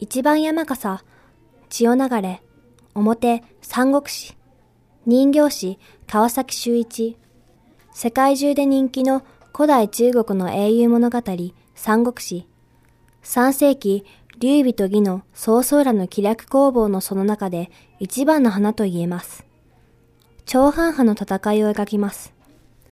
一番山笠、千代流れ、表、三国志、人形師、川崎修一、世界中で人気の古代中国の英雄物語、三国志、三世紀、劉備と義の曹操らの気略工房のその中で一番の花と言えます。長半派の戦いを描きます。